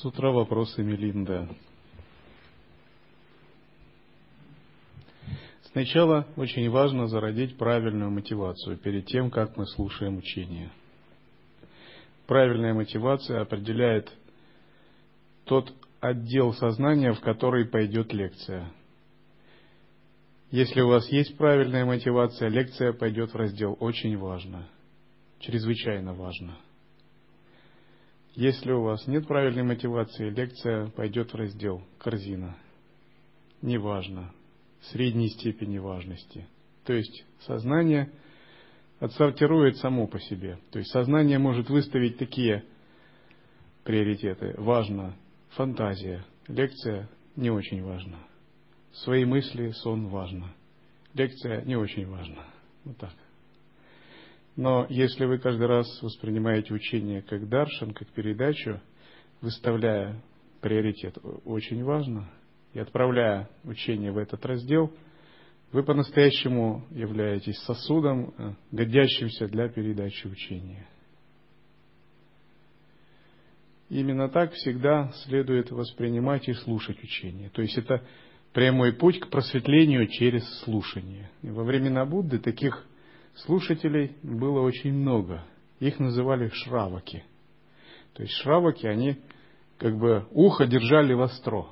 С утра вопросы Мелинда. Сначала очень важно зародить правильную мотивацию перед тем, как мы слушаем учение. Правильная мотивация определяет тот отдел сознания, в который пойдет лекция. Если у вас есть правильная мотивация, лекция пойдет в раздел «Очень важно», чрезвычайно важно – если у вас нет правильной мотивации, лекция пойдет в раздел «Корзина». Неважно, средней степени важности. То есть сознание отсортирует само по себе. То есть сознание может выставить такие приоритеты. Важно, фантазия, лекция не очень важна. Свои мысли, сон важно. Лекция не очень важна. Вот так. Но если вы каждый раз воспринимаете учение как даршан, как передачу, выставляя приоритет очень важно, и отправляя учение в этот раздел, вы по-настоящему являетесь сосудом, э, годящимся для передачи учения. Именно так всегда следует воспринимать и слушать учение. То есть это прямой путь к просветлению через слушание. И во времена Будды таких слушателей было очень много. Их называли шраваки. То есть шраваки, они как бы ухо держали востро.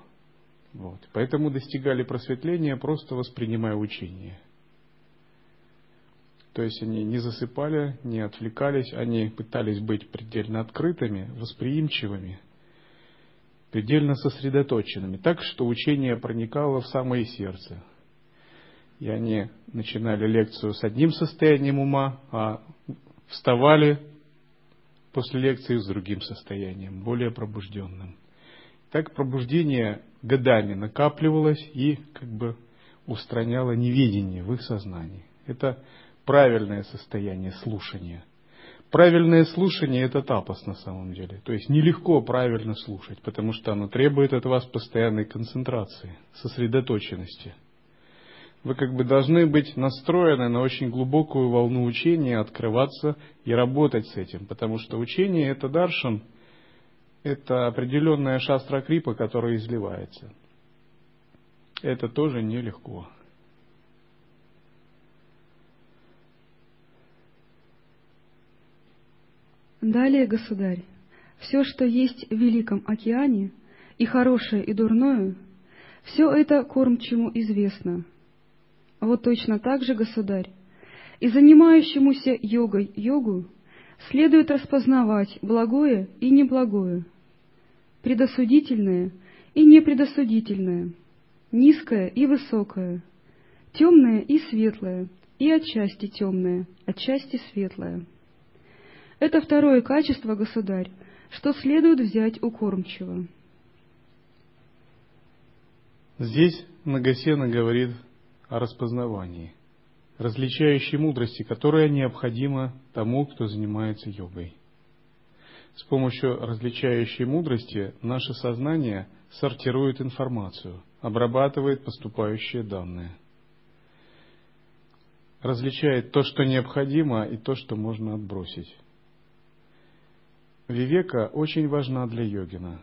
Вот. Поэтому достигали просветления, просто воспринимая учение. То есть они не засыпали, не отвлекались, они пытались быть предельно открытыми, восприимчивыми, предельно сосредоточенными, так что учение проникало в самое сердце – и они начинали лекцию с одним состоянием ума, а вставали после лекции с другим состоянием, более пробужденным. Так пробуждение годами накапливалось и как бы устраняло невидение в их сознании. Это правильное состояние слушания. Правильное слушание – это тапос на самом деле. То есть нелегко правильно слушать, потому что оно требует от вас постоянной концентрации, сосредоточенности – вы как бы должны быть настроены на очень глубокую волну учения, открываться и работать с этим, потому что учение это даршан, это определенная шастра крипа, которая изливается. Это тоже нелегко. Далее, государь, все, что есть в Великом океане, и хорошее, и дурное, все это кормчему известно — вот точно так же, государь, и занимающемуся йогой йогу следует распознавать благое и неблагое, предосудительное и непредосудительное, низкое и высокое, темное и светлое, и отчасти темное, отчасти светлое. Это второе качество, государь, что следует взять у кормчего. Здесь Нагасена говорит о распознавании, различающей мудрости, которая необходима тому, кто занимается йогой. С помощью различающей мудрости наше сознание сортирует информацию, обрабатывает поступающие данные, различает то, что необходимо, и то, что можно отбросить. Вивека очень важна для йогина.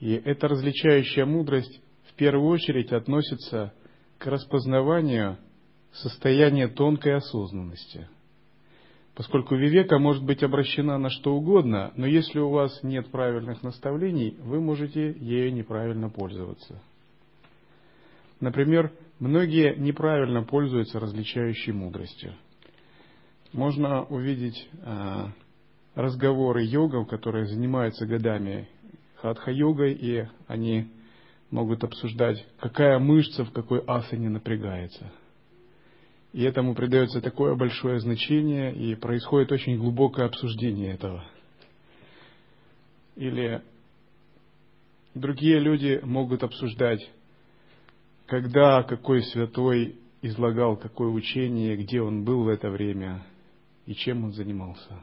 И эта различающая мудрость в первую очередь относится к распознаванию состояния тонкой осознанности. Поскольку вивека может быть обращена на что угодно, но если у вас нет правильных наставлений, вы можете ею неправильно пользоваться. Например, многие неправильно пользуются различающей мудростью. Можно увидеть э, разговоры йогов, которые занимаются годами хатха-йогой, и они могут обсуждать, какая мышца в какой асане напрягается. И этому придается такое большое значение, и происходит очень глубокое обсуждение этого. Или другие люди могут обсуждать, когда какой святой излагал какое учение, где он был в это время и чем он занимался.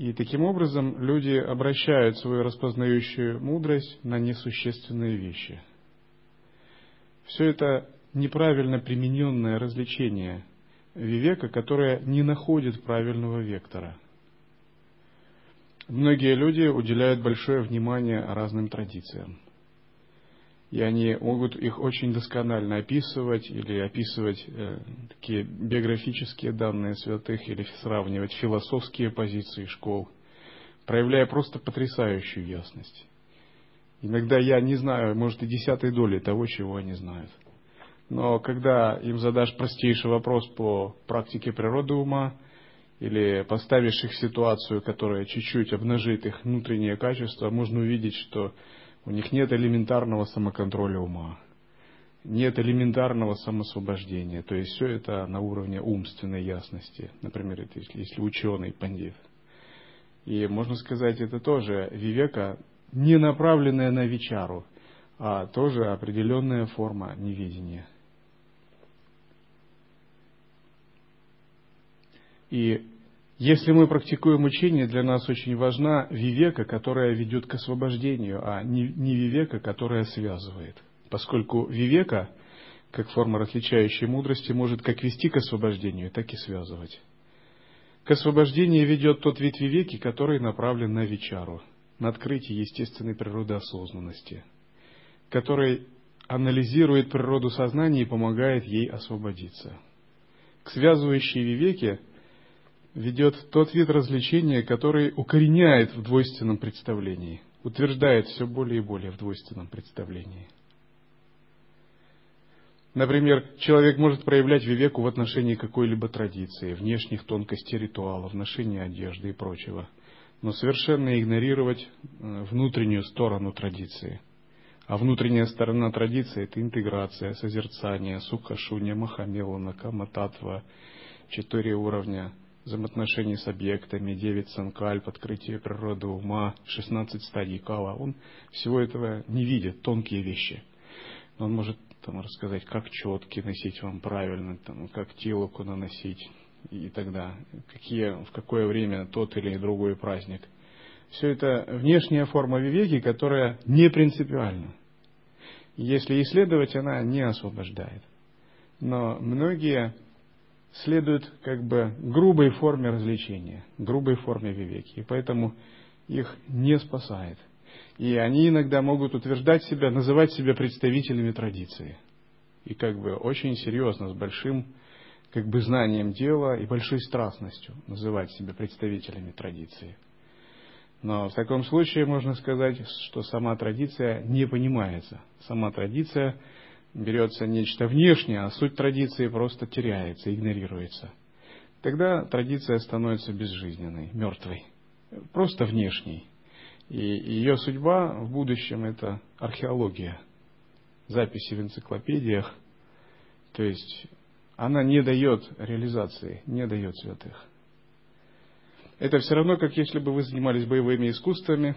И таким образом люди обращают свою распознающую мудрость на несущественные вещи. Все это неправильно примененное развлечение вивека, которое не находит правильного вектора. Многие люди уделяют большое внимание разным традициям – и они могут их очень досконально описывать или описывать э, такие биографические данные святых или сравнивать философские позиции школ, проявляя просто потрясающую ясность. Иногда я не знаю, может и десятой доли того, чего они знают. Но когда им задашь простейший вопрос по практике природы ума, или поставишь их в ситуацию, которая чуть-чуть обнажит их внутреннее качество, можно увидеть, что у них нет элементарного самоконтроля ума, нет элементарного самосвобождения. То есть все это на уровне умственной ясности. Например, если, если ученый, пандит. И можно сказать, это тоже вивека, не направленная на вечару, а тоже определенная форма неведения. И если мы практикуем учение, для нас очень важна вивека, которая ведет к освобождению, а не, вивека, которая связывает. Поскольку вивека, как форма различающей мудрости, может как вести к освобождению, так и связывать. К освобождению ведет тот вид вивеки, который направлен на вечару, на открытие естественной природы осознанности, который анализирует природу сознания и помогает ей освободиться. К связывающей вивеке – ведет тот вид развлечения, который укореняет в двойственном представлении, утверждает все более и более в двойственном представлении. Например, человек может проявлять вивеку в отношении какой-либо традиции, внешних тонкостей ритуала, в ношении одежды и прочего, но совершенно игнорировать э, внутреннюю сторону традиции. А внутренняя сторона традиции – это интеграция, созерцание, сукашуня, махамелана, камататва, четыре уровня – взаимоотношений с объектами, 9 санкальп, открытие природы ума, 16 стадий кала. Он всего этого не видит, тонкие вещи. Но он может там, рассказать, как четки носить вам правильно, там, как телоку наносить и тогда, какие, в какое время тот или другой праздник. Все это внешняя форма вивеки, которая не принципиальна. Если исследовать, она не освобождает. Но многие следуют как бы грубой форме развлечения, грубой форме вивеки, и поэтому их не спасает. И они иногда могут утверждать себя, называть себя представителями традиции. И как бы очень серьезно, с большим как бы знанием дела и большой страстностью называть себя представителями традиции. Но в таком случае можно сказать, что сама традиция не понимается. Сама традиция берется нечто внешнее, а суть традиции просто теряется, игнорируется. Тогда традиция становится безжизненной, мертвой, просто внешней. И ее судьба в будущем – это археология, записи в энциклопедиях. То есть она не дает реализации, не дает святых. Это все равно, как если бы вы занимались боевыми искусствами,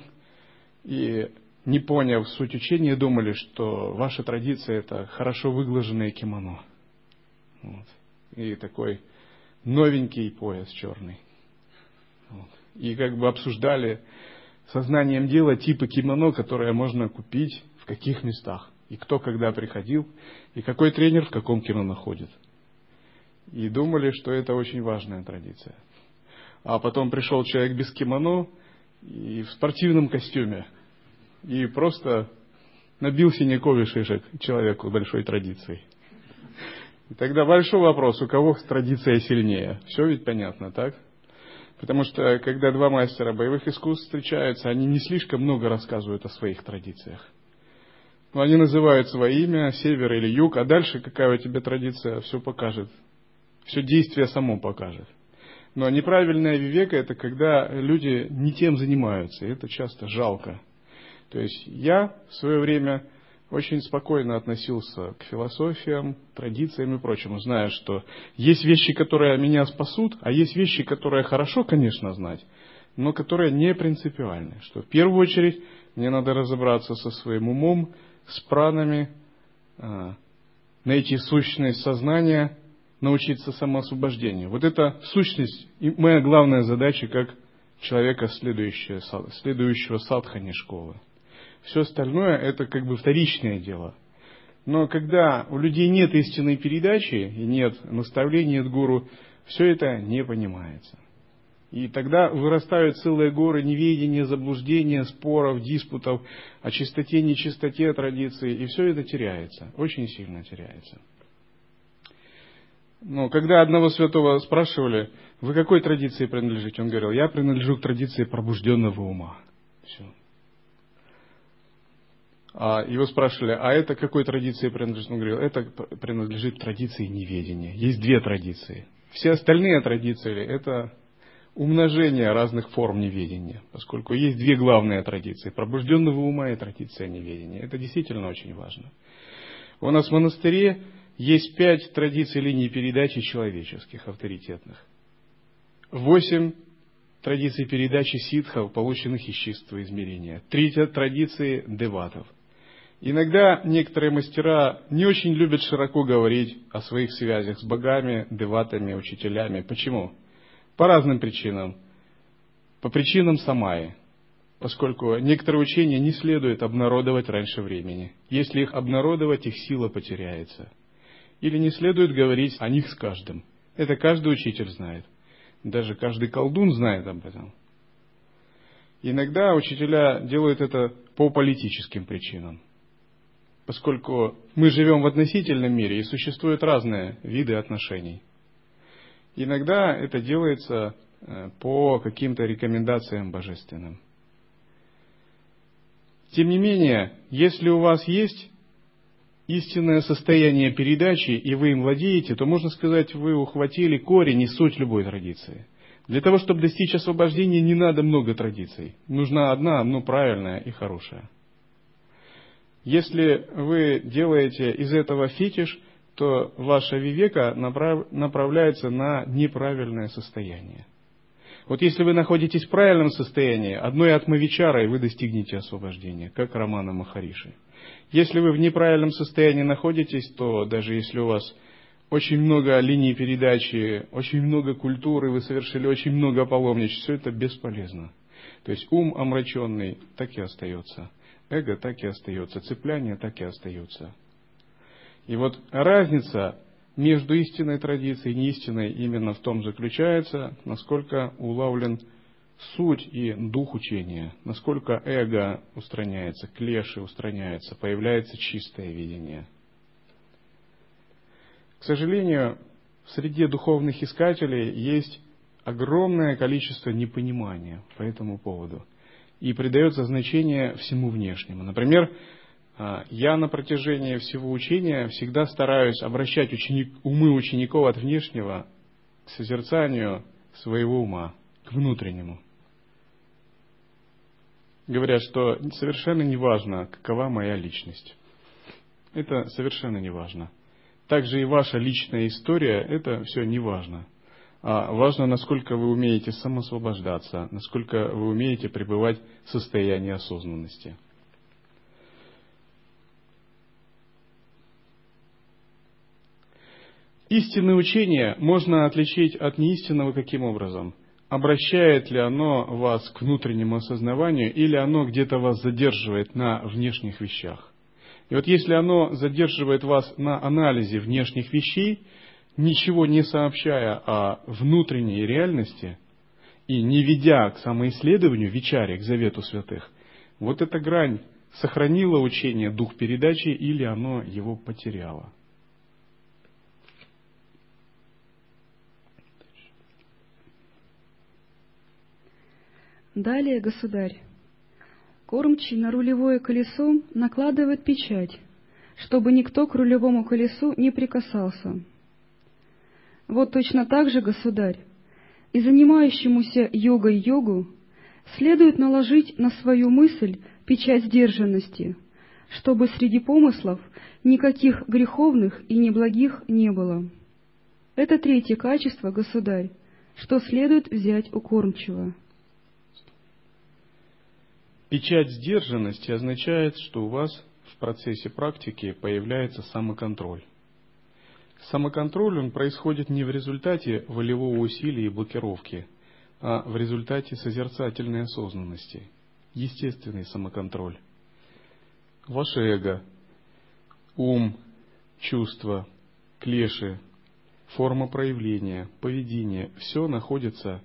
и не поняв суть учения, думали, что ваша традиция – это хорошо выглаженное кимоно. Вот. И такой новенький пояс черный. Вот. И как бы обсуждали сознанием дела типы кимоно, которые можно купить в каких местах. И кто когда приходил, и какой тренер в каком кимоно ходит. И думали, что это очень важная традиция. А потом пришел человек без кимоно и в спортивном костюме – и просто набил синяков и шишек человеку большой традицией. И тогда большой вопрос, у кого традиция сильнее? Все ведь понятно, так? Потому что, когда два мастера боевых искусств встречаются, они не слишком много рассказывают о своих традициях. Но они называют свое имя, север или юг, а дальше какая у тебя традиция, все покажет. Все действие само покажет. Но неправильная вивека – это когда люди не тем занимаются, и это часто жалко. То есть я в свое время очень спокойно относился к философиям, традициям и прочему, зная, что есть вещи, которые меня спасут, а есть вещи, которые хорошо, конечно, знать, но которые не принципиальны. Что в первую очередь мне надо разобраться со своим умом, с пранами, а, найти сущность сознания, научиться самоосвобождению. Вот это сущность и моя главная задача как человека, следующего, следующего садхани школы. Все остальное это как бы вторичное дело. Но когда у людей нет истинной передачи и нет наставления от гуру, все это не понимается. И тогда вырастают целые горы неведения, заблуждения, споров, диспутов о чистоте, нечистоте традиции, и все это теряется, очень сильно теряется. Но когда одного святого спрашивали, вы какой традиции принадлежите, он говорил, я принадлежу к традиции пробужденного ума. Все. А его спрашивали, а это какой традиции принадлежит? Он говорил, это принадлежит традиции неведения. Есть две традиции. Все остальные традиции – это умножение разных форм неведения, поскольку есть две главные традиции – пробужденного ума и традиция неведения. Это действительно очень важно. У нас в монастыре есть пять традиций линий передачи человеческих, авторитетных. Восемь традиций передачи ситхов, полученных из чистого измерения. Три традиции деватов – Иногда некоторые мастера не очень любят широко говорить о своих связях с богами, деватами, учителями. Почему? По разным причинам. По причинам самаи. Поскольку некоторые учения не следует обнародовать раньше времени. Если их обнародовать, их сила потеряется. Или не следует говорить о них с каждым. Это каждый учитель знает. Даже каждый колдун знает об этом. Иногда учителя делают это по политическим причинам поскольку мы живем в относительном мире и существуют разные виды отношений. Иногда это делается э, по каким-то рекомендациям божественным. Тем не менее, если у вас есть истинное состояние передачи, и вы им владеете, то можно сказать, вы ухватили корень и суть любой традиции. Для того, чтобы достичь освобождения, не надо много традиций. Нужна одна, но правильная и хорошая. Если вы делаете из этого фетиш, то ваша вивека направ, направляется на неправильное состояние. Вот если вы находитесь в правильном состоянии, одной атмавичарой вы достигнете освобождения, как Романа Махариши. Если вы в неправильном состоянии находитесь, то даже если у вас очень много линий передачи, очень много культуры, вы совершили очень много паломничеств, все это бесполезно. То есть ум омраченный так и остается – эго так и остается, цепляние так и остается. И вот разница между истинной традицией и неистинной именно в том заключается, насколько улавлен суть и дух учения, насколько эго устраняется, клеши устраняются, появляется чистое видение. К сожалению, в среде духовных искателей есть огромное количество непонимания по этому поводу – и придается значение всему внешнему. Например, а, я на протяжении всего учения всегда стараюсь обращать ученик, умы учеников от внешнего к созерцанию своего ума, к внутреннему. Говорят, что совершенно не важно, какова моя личность. Это совершенно не важно. Также и ваша личная история, это все не важно. А важно, насколько вы умеете самосвобождаться, насколько вы умеете пребывать в состоянии осознанности. Истинное учение можно отличить от неистинного каким образом? Обращает ли оно вас к внутреннему осознаванию или оно где-то вас задерживает на внешних вещах? И вот если оно задерживает вас на анализе внешних вещей, ничего не сообщая о внутренней реальности и не ведя к самоисследованию, вечаре, к завету святых, вот эта грань сохранила учение дух передачи или оно его потеряло. Далее, государь, кормчий на рулевое колесо накладывает печать, чтобы никто к рулевому колесу не прикасался – вот точно так же, государь, и занимающемуся йогой йогу следует наложить на свою мысль печать сдержанности, чтобы среди помыслов никаких греховных и неблагих не было. Это третье качество, государь, что следует взять у кормчего. Печать сдержанности означает, что у вас в процессе практики появляется самоконтроль. Самоконтроль он происходит не в результате волевого усилия и блокировки, а в результате созерцательной осознанности, естественный самоконтроль. Ваше эго, ум, чувства, клеши, форма проявления, поведение – все находится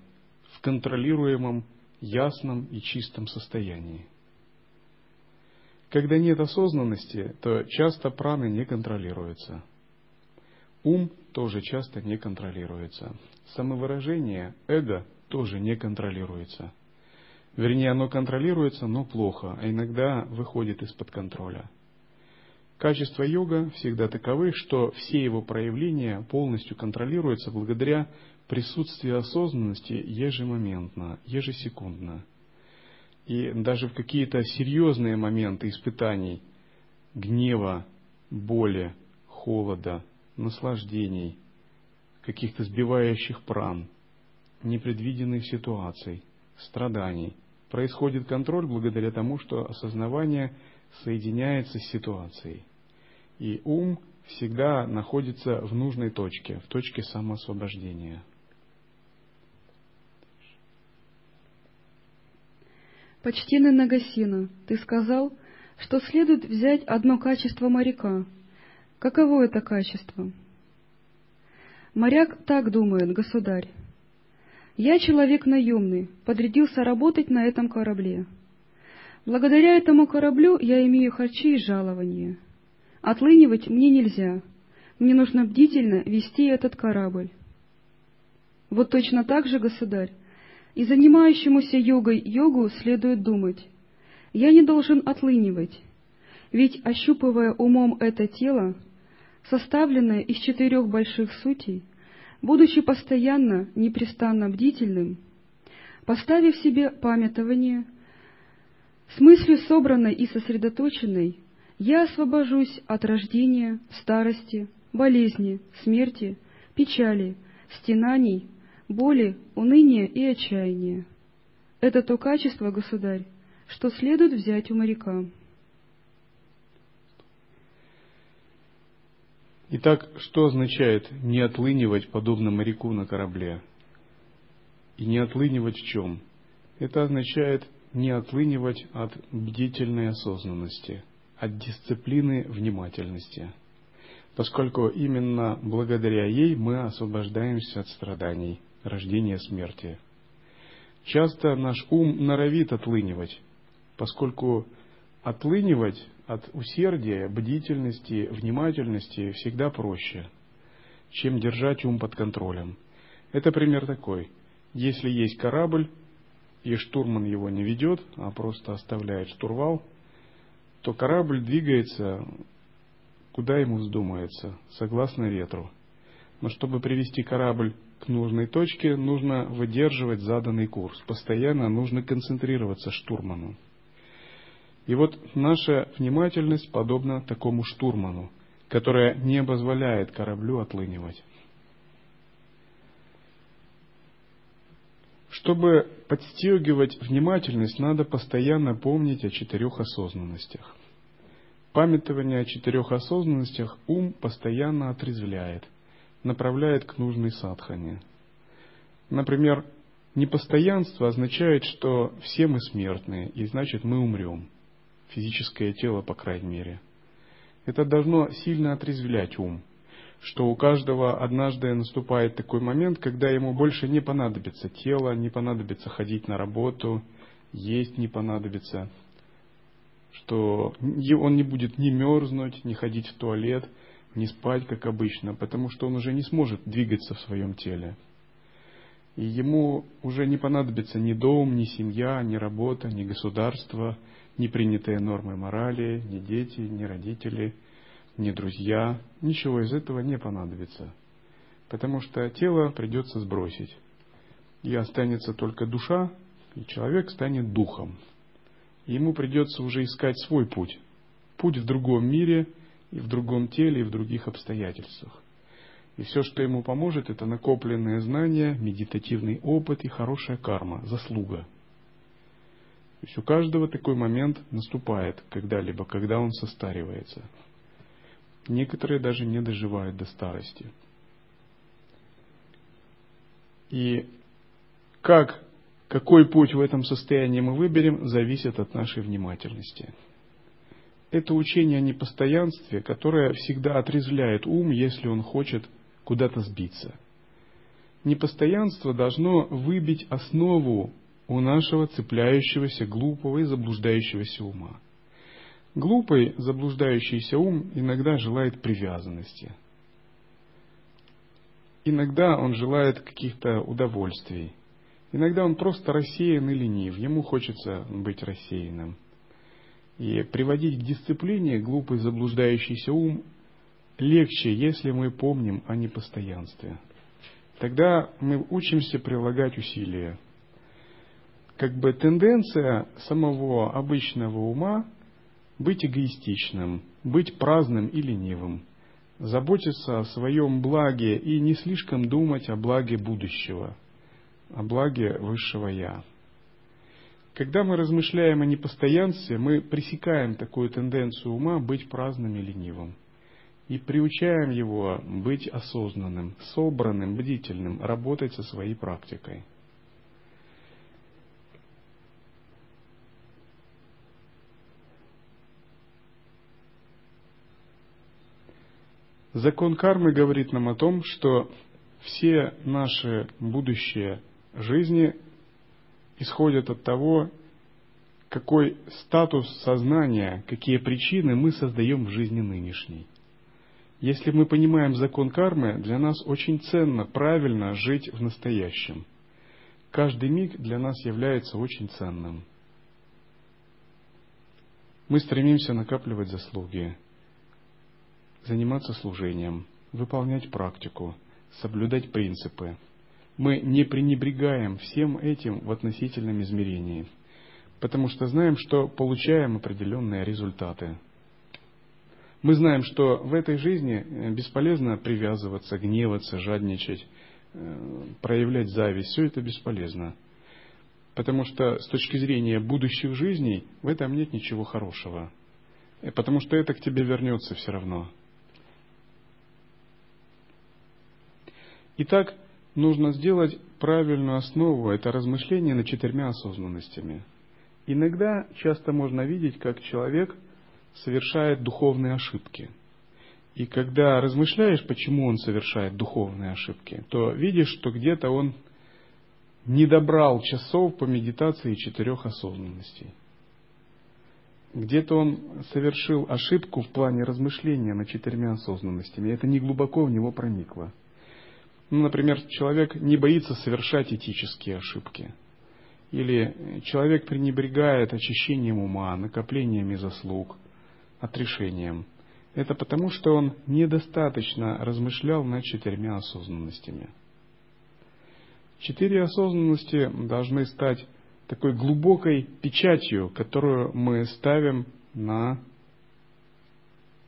в контролируемом ясном и чистом состоянии. Когда нет осознанности, то часто праны не контролируются. Ум тоже часто не контролируется. Самовыражение, эго тоже не контролируется. Вернее, оно контролируется, но плохо, а иногда выходит из-под контроля. Качества йога всегда таковы, что все его проявления полностью контролируются благодаря присутствие осознанности ежемоментно, ежесекундно. И даже в какие-то серьезные моменты испытаний, гнева, боли, холода, наслаждений, каких-то сбивающих пран, непредвиденных ситуаций, страданий, происходит контроль благодаря тому, что осознавание соединяется с ситуацией. И ум всегда находится в нужной точке, в точке самоосвобождения. Почтенный Нагасина, ты сказал, что следует взять одно качество моряка. Каково это качество? Моряк так думает, государь. Я человек наемный, подрядился работать на этом корабле. Благодаря этому кораблю я имею харчи и жалования. Отлынивать мне нельзя. Мне нужно бдительно вести этот корабль. Вот точно так же, государь, и занимающемуся йогой йогу следует думать, я не должен отлынивать, ведь, ощупывая умом это тело, составленное из четырех больших сутей, будучи постоянно, непрестанно бдительным, поставив себе памятование, с мыслью собранной и сосредоточенной, я освобожусь от рождения, старости, болезни, смерти, печали, стенаний, боли, уныния и отчаяния. Это то качество, государь, что следует взять у моряка. Итак, что означает не отлынивать подобно моряку на корабле? И не отлынивать в чем? Это означает не отлынивать от бдительной осознанности, от дисциплины внимательности, поскольку именно благодаря ей мы освобождаемся от страданий – рождения смерти. Часто наш ум норовит отлынивать, поскольку отлынивать от усердия, бдительности, внимательности всегда проще, чем держать ум под контролем. Это пример такой. Если есть корабль, и штурман его не ведет, а просто оставляет штурвал, то корабль двигается куда ему вздумается, согласно ветру. Но чтобы привести корабль к нужной точке, нужно выдерживать заданный курс. Постоянно нужно концентрироваться штурману. И вот наша внимательность подобна такому штурману, которая не позволяет кораблю отлынивать. Чтобы подстегивать внимательность, надо постоянно помнить о четырех осознанностях. Памятование о четырех осознанностях ум постоянно отрезвляет – направляет к нужной садхане. Например, непостоянство означает, что все мы смертные, и значит мы умрем. Физическое тело, по крайней мере. Это должно сильно отрезвлять ум, что у каждого однажды наступает такой момент, когда ему больше не понадобится тело, не понадобится ходить на работу, есть не понадобится, что он не будет ни мерзнуть, ни ходить в туалет – не спать, как обычно, потому что он уже не сможет двигаться в своем теле. И ему уже не понадобится ни дом, ни семья, ни работа, ни государство, ни принятые нормы морали, ни дети, ни родители, ни друзья. Ничего из этого не понадобится. Потому что тело придется сбросить. И останется только душа, и человек станет духом. Ему придется уже искать свой путь, путь в другом мире, и в другом теле, и в других обстоятельствах. И все, что ему поможет, это накопленные знания, медитативный опыт и хорошая карма, заслуга. То есть у каждого такой момент наступает когда-либо, когда он состаривается. Некоторые даже не доживают до старости. И как, какой путь в этом состоянии мы выберем, зависит от нашей внимательности. Это учение о непостоянстве, которое всегда отрезвляет ум, если он хочет куда-то сбиться. Непостоянство должно выбить основу у нашего цепляющегося, глупого и заблуждающегося ума. Глупый, заблуждающийся ум иногда желает привязанности. Иногда он желает каких-то удовольствий. Иногда он просто рассеян и ленив, ему хочется быть рассеянным. И приводить к дисциплине глупый заблуждающийся ум легче, если мы помним о непостоянстве. Тогда мы учимся прилагать усилия. Как бы тенденция самого обычного ума быть эгоистичным, быть праздным и ленивым, заботиться о своем благе и не слишком думать о благе будущего, о благе высшего Я. Когда мы размышляем о непостоянстве, мы пресекаем такую тенденцию ума быть праздным и ленивым и приучаем его быть осознанным, собранным, бдительным, работать со своей практикой. Закон кармы говорит нам о том, что все наши будущие жизни исходят от того, какой статус сознания, какие причины мы создаем в жизни нынешней. Если мы понимаем закон кармы, для нас очень ценно правильно жить в настоящем. Каждый миг для нас является очень ценным. Мы стремимся накапливать заслуги, заниматься служением, выполнять практику, соблюдать принципы. Мы не пренебрегаем всем этим в относительном измерении, потому что знаем, что получаем определенные результаты – мы знаем, что в этой жизни э, бесполезно привязываться, гневаться, жадничать, э, проявлять зависть. Все это бесполезно. Потому что с точки зрения будущих жизней в этом нет ничего хорошего. Э, потому что это к тебе вернется все равно. Итак, нужно сделать правильную основу, это размышление над четырьмя осознанностями. Иногда часто можно видеть, как человек – совершает духовные ошибки. И когда размышляешь, почему он совершает духовные ошибки, то видишь, что где-то он не добрал часов по медитации четырех осознанностей. Где-то он совершил ошибку в плане размышления над четырьмя осознанностями. Это не глубоко в него проникло. Ну, например, человек не боится совершать этические ошибки. Или человек пренебрегает очищением ума, накоплениями заслуг – отрешением. Это потому, что он недостаточно размышлял над четырьмя осознанностями. Четыре осознанности должны стать такой глубокой печатью, которую мы ставим на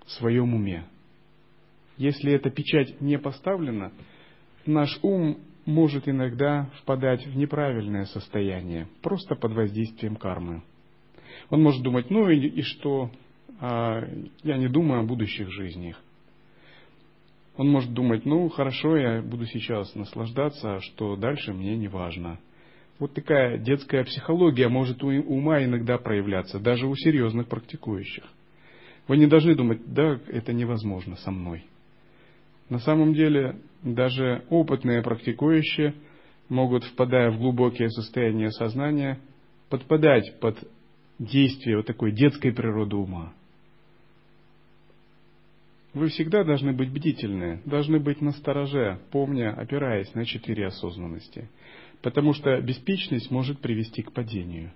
своем уме. Если эта печать не поставлена, наш ум может иногда впадать в неправильное состояние, просто под воздействием кармы. Он может думать, ну и, и что, а, я не думаю о будущих жизнях. Он может думать, ну хорошо, я буду сейчас наслаждаться, а что дальше мне не важно. Вот такая детская психология может у ума иногда проявляться, даже у серьезных практикующих. Вы не должны думать, да, это невозможно со мной. На самом деле, даже опытные практикующие могут, впадая в глубокие состояния сознания, подпадать под действие вот такой детской природы ума. Вы всегда должны быть бдительны, должны быть настороже, помня, опираясь на четыре осознанности. Потому что беспечность может привести к падению.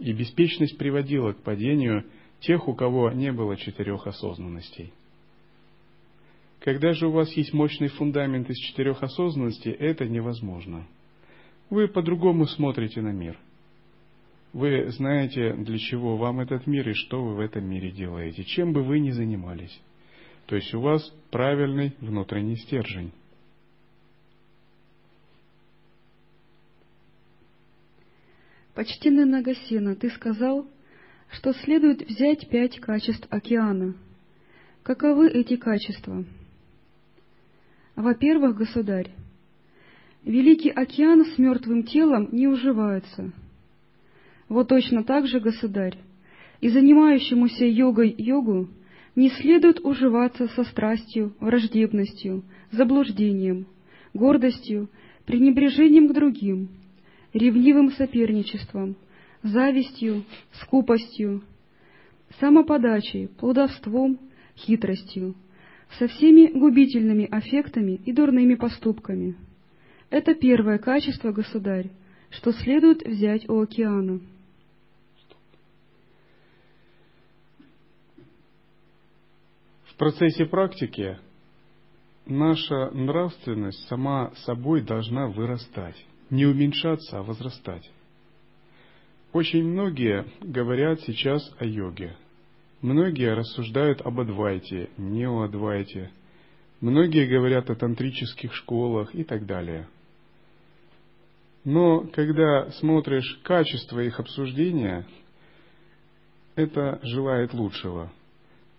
И беспечность приводила к падению тех, у кого не было четырех осознанностей. Когда же у вас есть мощный фундамент из четырех осознанностей, это невозможно. Вы по-другому смотрите на мир. Вы знаете, для чего вам этот мир и что вы в этом мире делаете, чем бы вы ни занимались. То есть у вас правильный внутренний стержень. Почтенный Нагасена, ты сказал, что следует взять пять качеств океана. Каковы эти качества? Во-первых, государь, великий океан с мертвым телом не уживается. Вот точно так же, государь, и занимающемуся йогой йогу не следует уживаться со страстью, враждебностью, заблуждением, гордостью, пренебрежением к другим, ревнивым соперничеством, завистью, скупостью, самоподачей, плодовством, хитростью, со всеми губительными аффектами и дурными поступками. Это первое качество, государь, что следует взять у океана. В процессе практики наша нравственность сама собой должна вырастать, не уменьшаться, а возрастать. Очень многие говорят сейчас о йоге. Многие рассуждают об Адвайте, неоадвайте. Многие говорят о тантрических школах и так далее. Но когда смотришь качество их обсуждения, это желает лучшего –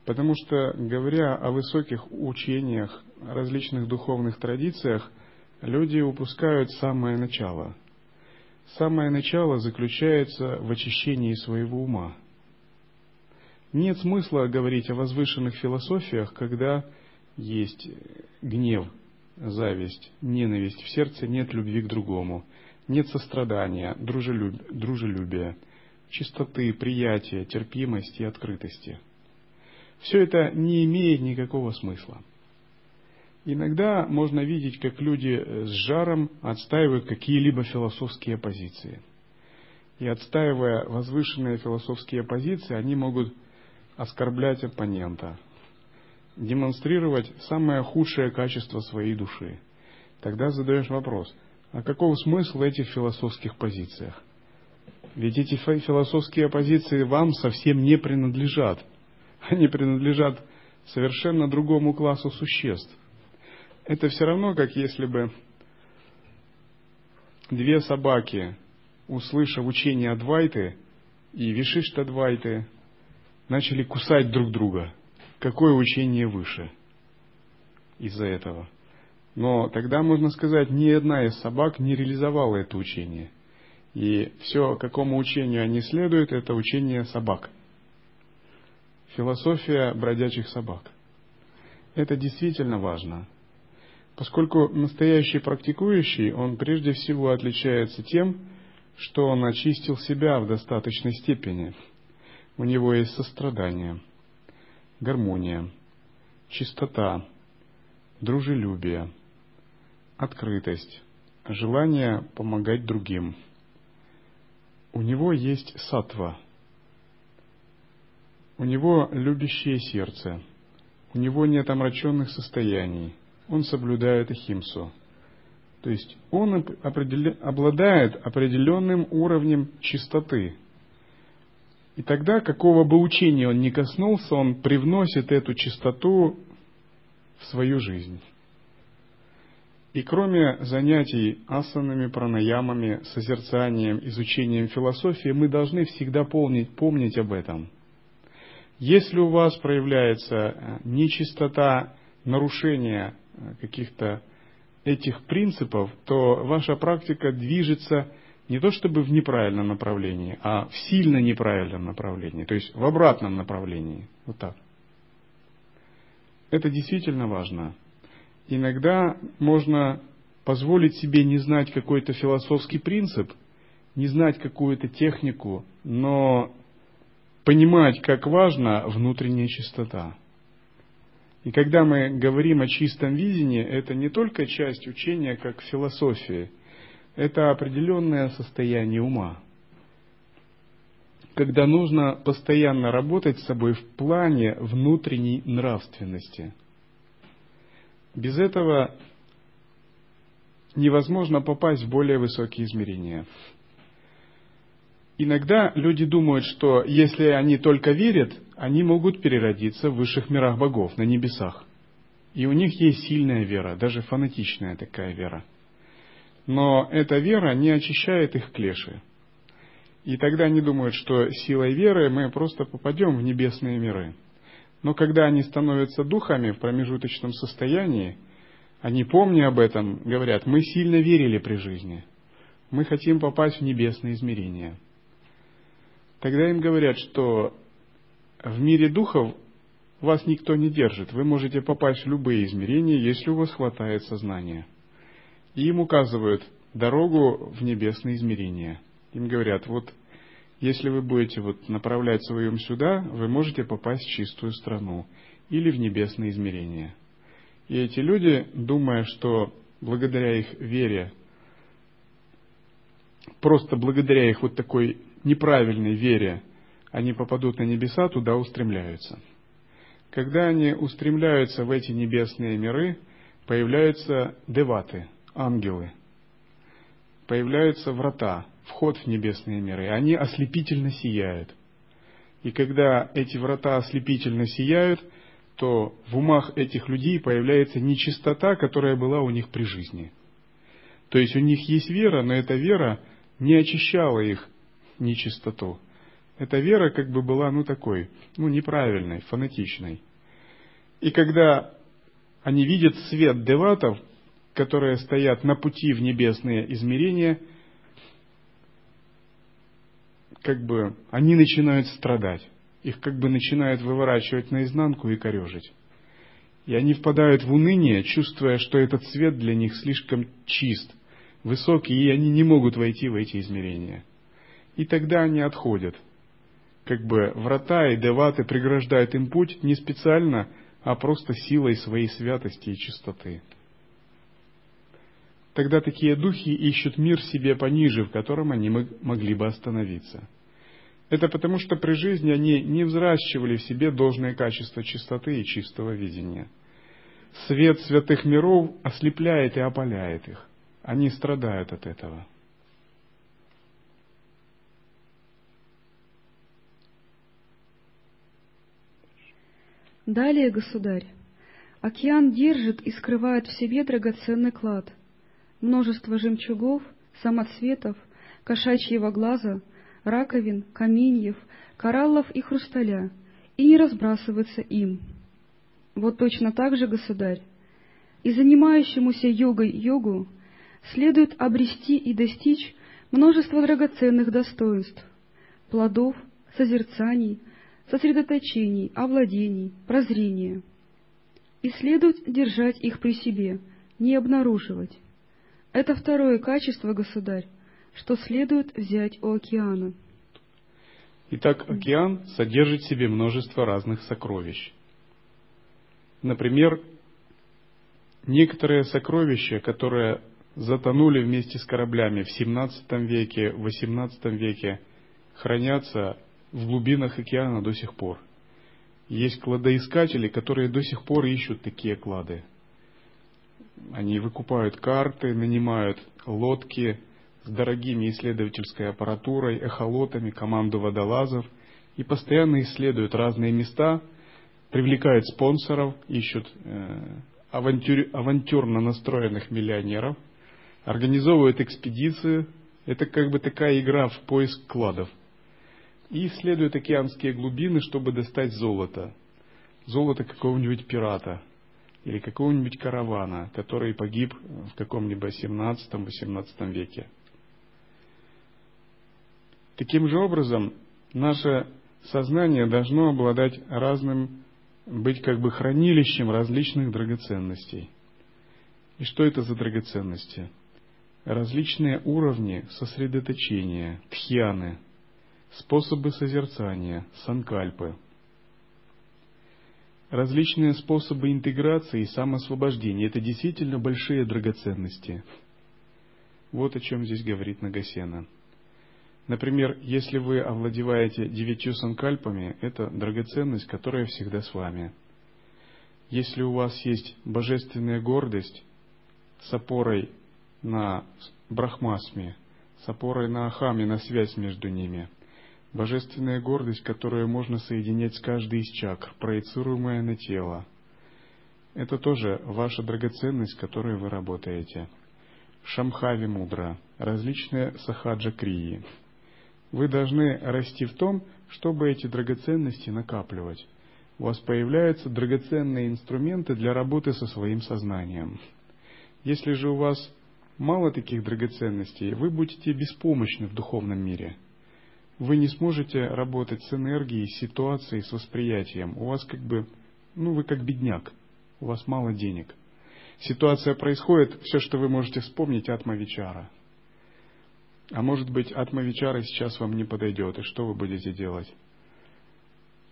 Потому что, говоря о высоких учениях, различных духовных традициях, люди упускают самое начало. Самое начало заключается в очищении своего ума. Нет смысла говорить о возвышенных философиях, когда есть гнев, зависть, ненависть, в сердце нет любви к другому, нет сострадания, дружелюбия, чистоты, приятия, терпимости и открытости – все это не имеет никакого смысла. Иногда можно видеть, как люди с жаром отстаивают какие-либо философские позиции. И отстаивая возвышенные философские позиции, они могут оскорблять оппонента, демонстрировать самое худшее качество своей души. Тогда задаешь вопрос, а каков смысл этих философских позициях? Ведь эти философские позиции вам совсем не принадлежат – они принадлежат совершенно другому классу существ. Это все равно, как если бы две собаки, услышав учение Адвайты и Вишишта Адвайты, начали кусать друг друга. Какое учение выше из-за этого? Но тогда, можно сказать, ни одна из собак не реализовала это учение. И все, какому учению они следуют, это учение собак – Философия бродячих собак. Это действительно важно, поскольку настоящий практикующий, он прежде всего отличается тем, что он очистил себя в достаточной степени. У него есть сострадание, гармония, чистота, дружелюбие, открытость, желание помогать другим. У него есть сатва – у него любящее сердце. У него нет омраченных состояний. Он соблюдает ахимсу. То есть он определя... обладает определенным уровнем чистоты. И тогда, какого бы учения он ни коснулся, он привносит эту чистоту в свою жизнь. И кроме занятий асанами, пранаямами, созерцанием, изучением философии, мы должны всегда помнить, помнить об этом – если у вас проявляется э, нечистота, нарушение э, каких-то этих принципов, то ваша практика движется не то чтобы в неправильном направлении, а в сильно неправильном направлении, то есть в обратном направлении. Вот так. Это действительно важно. Иногда можно позволить себе не знать какой-то философский принцип, не знать какую-то технику, но понимать, как важна внутренняя чистота. И когда мы говорим о чистом видении, это не только часть учения, как философии, это определенное состояние ума. Когда нужно постоянно работать с собой в плане внутренней нравственности. Без этого невозможно попасть в более высокие измерения. иногда люди думают, что если они только верят, они могут переродиться в высших мирах богов, на небесах. И у них есть сильная вера, даже фанатичная такая вера. Но эта вера не очищает их клеши. И тогда они думают, что силой веры мы просто попадем в небесные миры. Но когда они становятся духами в промежуточном состоянии, они, помня об этом, говорят, мы сильно верили при жизни, мы хотим попасть в небесные измерения. Тогда им говорят, что в мире духов вас никто не держит, вы можете попасть в любые измерения, если у вас хватает сознания. И им указывают дорогу в небесные измерения. Им говорят, вот если вы будете вот направлять свой ум сюда, вы можете попасть в чистую страну или в небесные измерения. И эти люди, думая, что благодаря их вере, просто благодаря их вот такой неправильной вере, они попадут на небеса, туда устремляются. Когда они устремляются в эти небесные миры, появляются деваты, ангелы, появляются врата, вход в небесные миры. Они ослепительно сияют. И когда эти врата ослепительно сияют, то в умах этих людей появляется нечистота, которая была у них при жизни. То есть у них есть вера, но эта вера не очищала их нечистоту. Эта вера как бы была, ну, такой, ну, неправильной, фанатичной. И когда они видят свет деватов, которые стоят на пути в небесные измерения – как бы, они начинают страдать. Их как бы начинают выворачивать наизнанку и корежить. И они впадают в уныние, чувствуя, что этот свет для них слишком чист, высокий, и они не могут войти в эти измерения. И тогда они отходят. Как бы врата и деваты преграждают им путь не специально, а просто силой своей святости и чистоты. Тогда такие духи ищут мир себе пониже, в котором они могли бы остановиться. Это потому, что при жизни они не взращивали в себе должное качество чистоты и чистого видения. Свет святых миров ослепляет и опаляет их. Они страдают от этого. Далее, государь, океан держит и скрывает в себе драгоценный клад, множество жемчугов, самоцветов, кошачьего глаза, раковин, каменьев, кораллов и хрусталя, и не разбрасываться им. Вот точно так же, государь, и занимающемуся йогой йогу следует обрести и достичь множество драгоценных достоинств, плодов, созерцаний, сосредоточений, овладений, прозрения. И следует держать их при себе, не обнаруживать. Это второе качество, государь, что следует взять у океана. Итак, океан содержит в себе множество разных сокровищ. Например, некоторые сокровища, которые затонули вместе с кораблями в XVII веке, в XVIII веке, хранятся в глубинах океана до сих пор. Есть кладоискатели, которые до сих пор ищут такие клады – они выкупают карты, нанимают лодки с дорогими исследовательской аппаратурой, эхолотами, команду водолазов и постоянно исследуют разные места, привлекают спонсоров, ищут э, авантюр, авантюрно настроенных миллионеров, организовывают экспедиции. Это как бы такая игра в поиск кладов. И исследуют океанские глубины, чтобы достать золото. Золото какого-нибудь пирата – или какого-нибудь каравана, который погиб в каком-либо 17-18 веке. Таким же образом, наше сознание должно обладать разным, быть как бы хранилищем различных драгоценностей. И что это за драгоценности? Различные уровни сосредоточения, тхьяны, способы созерцания, санкальпы – различные способы интеграции и самоосвобождения. Это действительно большие драгоценности. Вот о чем здесь говорит Нагасена. Например, если вы овладеваете девятью санкальпами, это драгоценность, которая всегда с вами. Если у вас есть божественная гордость с опорой на брахмасме, с опорой на Ахам и на связь между ними. Божественная гордость, которую можно соединять с каждой из чакр, проецируемая на тело. Это тоже ваша драгоценность, которой вы работаете. Шамхави мудра, различные сахаджа крии. Вы должны расти в том, чтобы эти драгоценности накапливать. У вас появляются драгоценные инструменты для работы со своим сознанием. Если же у вас мало таких драгоценностей, вы будете беспомощны в духовном мире. Вы не сможете работать с энергией, с ситуацией, с восприятием. У вас как бы, ну вы как бедняк, у вас мало денег. Ситуация происходит, все, что вы можете вспомнить, атмавичара. А может быть, атмавичара сейчас вам не подойдет, и что вы будете делать?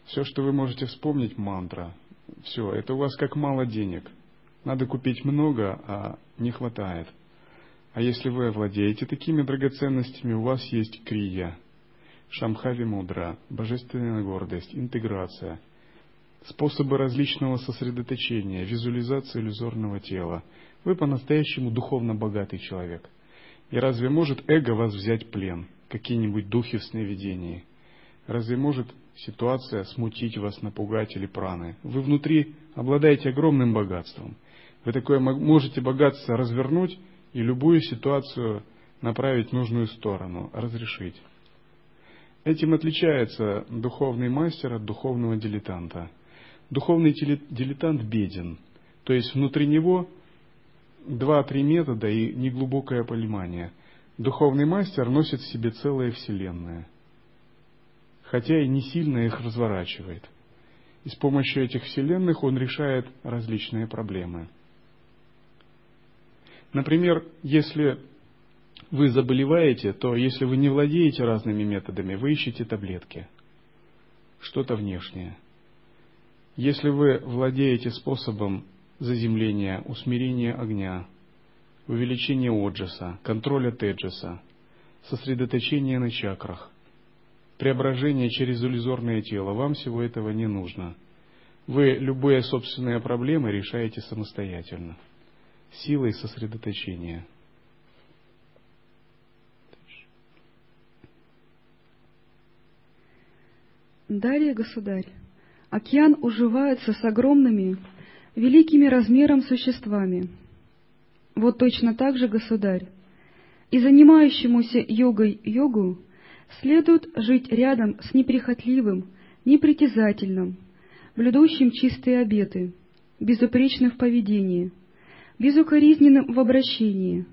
Все, что вы можете вспомнить, мантра. Все, это у вас как мало денег. Надо купить много, а не хватает. А если вы владеете такими драгоценностями, у вас есть крия, шамхави мудра, божественная гордость, интеграция, способы различного сосредоточения, визуализация иллюзорного тела. Вы по-настоящему духовно богатый человек. И разве может эго вас взять плен, какие-нибудь духи в сновидении? Разве может ситуация смутить вас, напугать или праны? Вы внутри обладаете огромным богатством. Вы такое можете богатство развернуть и любую ситуацию направить в нужную сторону, разрешить. Этим отличается духовный мастер от духовного дилетанта. Духовный дилетант беден, то есть внутри него два-три метода и неглубокое понимание. Духовный мастер носит в себе целая вселенная, хотя и не сильно их разворачивает. И с помощью этих вселенных он решает различные проблемы. Например, если вы заболеваете, то если вы не владеете разными методами, вы ищете таблетки, что-то внешнее. Если вы владеете способом заземления, усмирения огня, увеличения оджаса, контроля теджаса, сосредоточения на чакрах, преображения через иллюзорное тело, вам всего этого не нужно. Вы любые собственные проблемы решаете самостоятельно, силой сосредоточения – Далее, государь, океан уживается с огромными, великими размером существами. Вот точно так же, государь, и занимающемуся йогой йогу следует жить рядом с неприхотливым, непритязательным, блюдущим чистые обеты, безупречным в поведении, безукоризненным в обращении,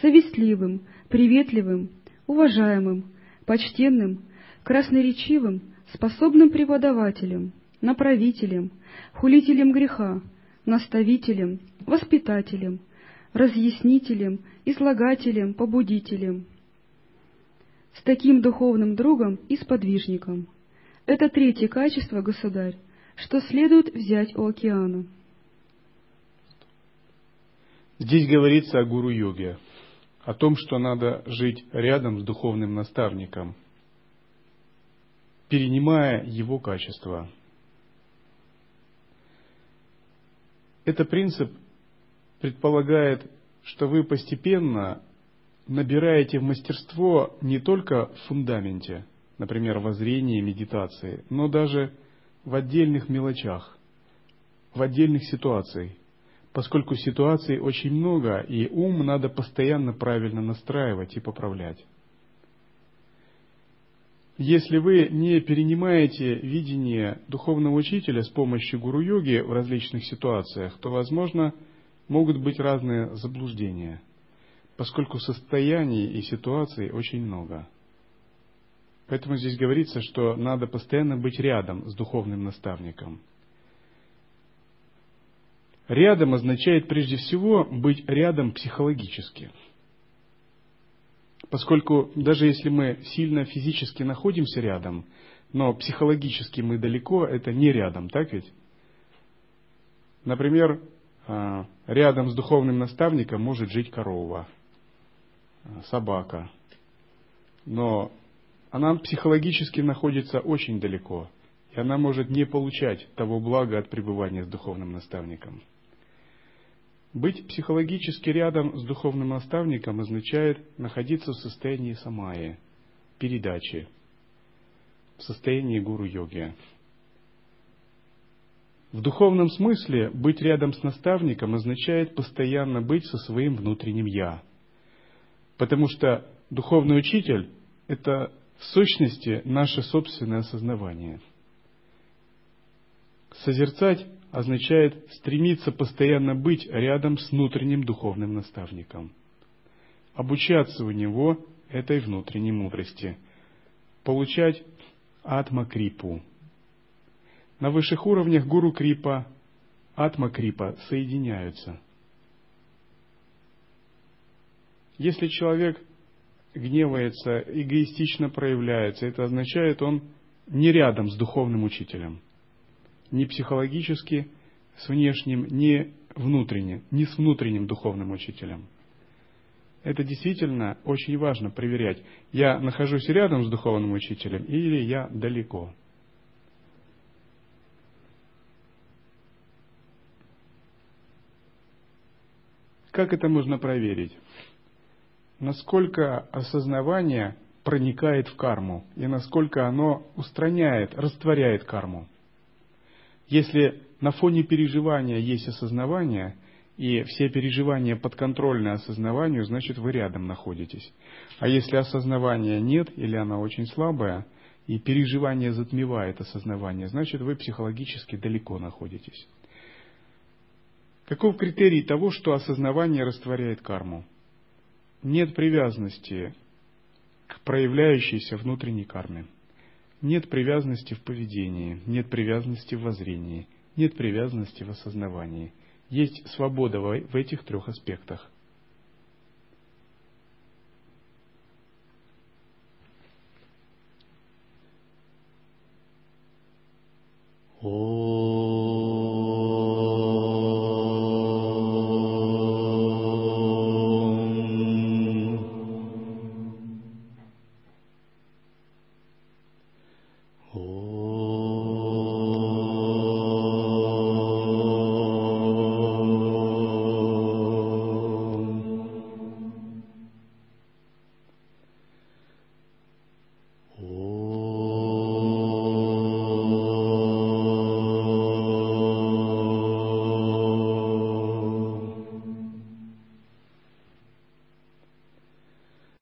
совестливым, приветливым, уважаемым, почтенным, красноречивым, способным преподавателем, направителем, хулителем греха, наставителем, воспитателем, разъяснителем, излагателем, побудителем. С таким духовным другом и сподвижником. Это третье качество, государь, что следует взять у океана. Здесь говорится о гуру-йоге, о том, что надо жить рядом с духовным наставником – перенимая его качества. Этот принцип предполагает, что вы постепенно набираете в мастерство не только в фундаменте, например, в зрении, медитации, но даже в отдельных мелочах, в отдельных ситуациях, поскольку ситуаций очень много, и ум надо постоянно правильно настраивать и поправлять. Если вы не перенимаете видение духовного учителя с помощью гуру-йоги в различных ситуациях, то, возможно, могут быть разные заблуждения, поскольку состояний и ситуаций очень много. Поэтому здесь говорится, что надо постоянно быть рядом с духовным наставником. Рядом означает прежде всего быть рядом психологически – поскольку даже если мы сильно физически находимся рядом, но психологически мы далеко, это не рядом, так ведь? Например, а, рядом с духовным наставником может жить корова, а, собака, но она психологически находится очень далеко, и она может не получать того блага от пребывания с духовным наставником. Быть психологически рядом с духовным наставником означает находиться в состоянии самаи, передачи, в состоянии гуру-йоги. В духовном смысле быть рядом с наставником означает постоянно быть со своим внутренним «я». Потому что духовный учитель – это в сущности наше собственное осознавание. Созерцать означает стремиться постоянно быть рядом с внутренним духовным наставником. Обучаться у него этой внутренней мудрости. Получать атма-крипу. На высших уровнях гуру-крипа, атма-крипа соединяются. Если человек гневается, эгоистично проявляется, это означает, он не рядом с духовным учителем – ни психологически с внешним, ни внутренне, ни с внутренним духовным учителем. Это действительно очень важно проверять. Я нахожусь рядом с духовным учителем или я далеко. Как это можно проверить? Насколько осознавание проникает в карму и насколько оно устраняет, растворяет карму. Если на фоне переживания есть осознавание, и все переживания подконтрольны осознаванию, значит вы рядом находитесь. А если осознавания нет или оно очень слабое, и переживание затмевает осознавание, значит вы психологически далеко находитесь. Каков критерий того, что осознавание растворяет карму? Нет привязанности к проявляющейся внутренней карме. Нет привязанности в поведении, нет привязанности в воззрении, нет привязанности в осознавании. Есть свобода в этих трех аспектах –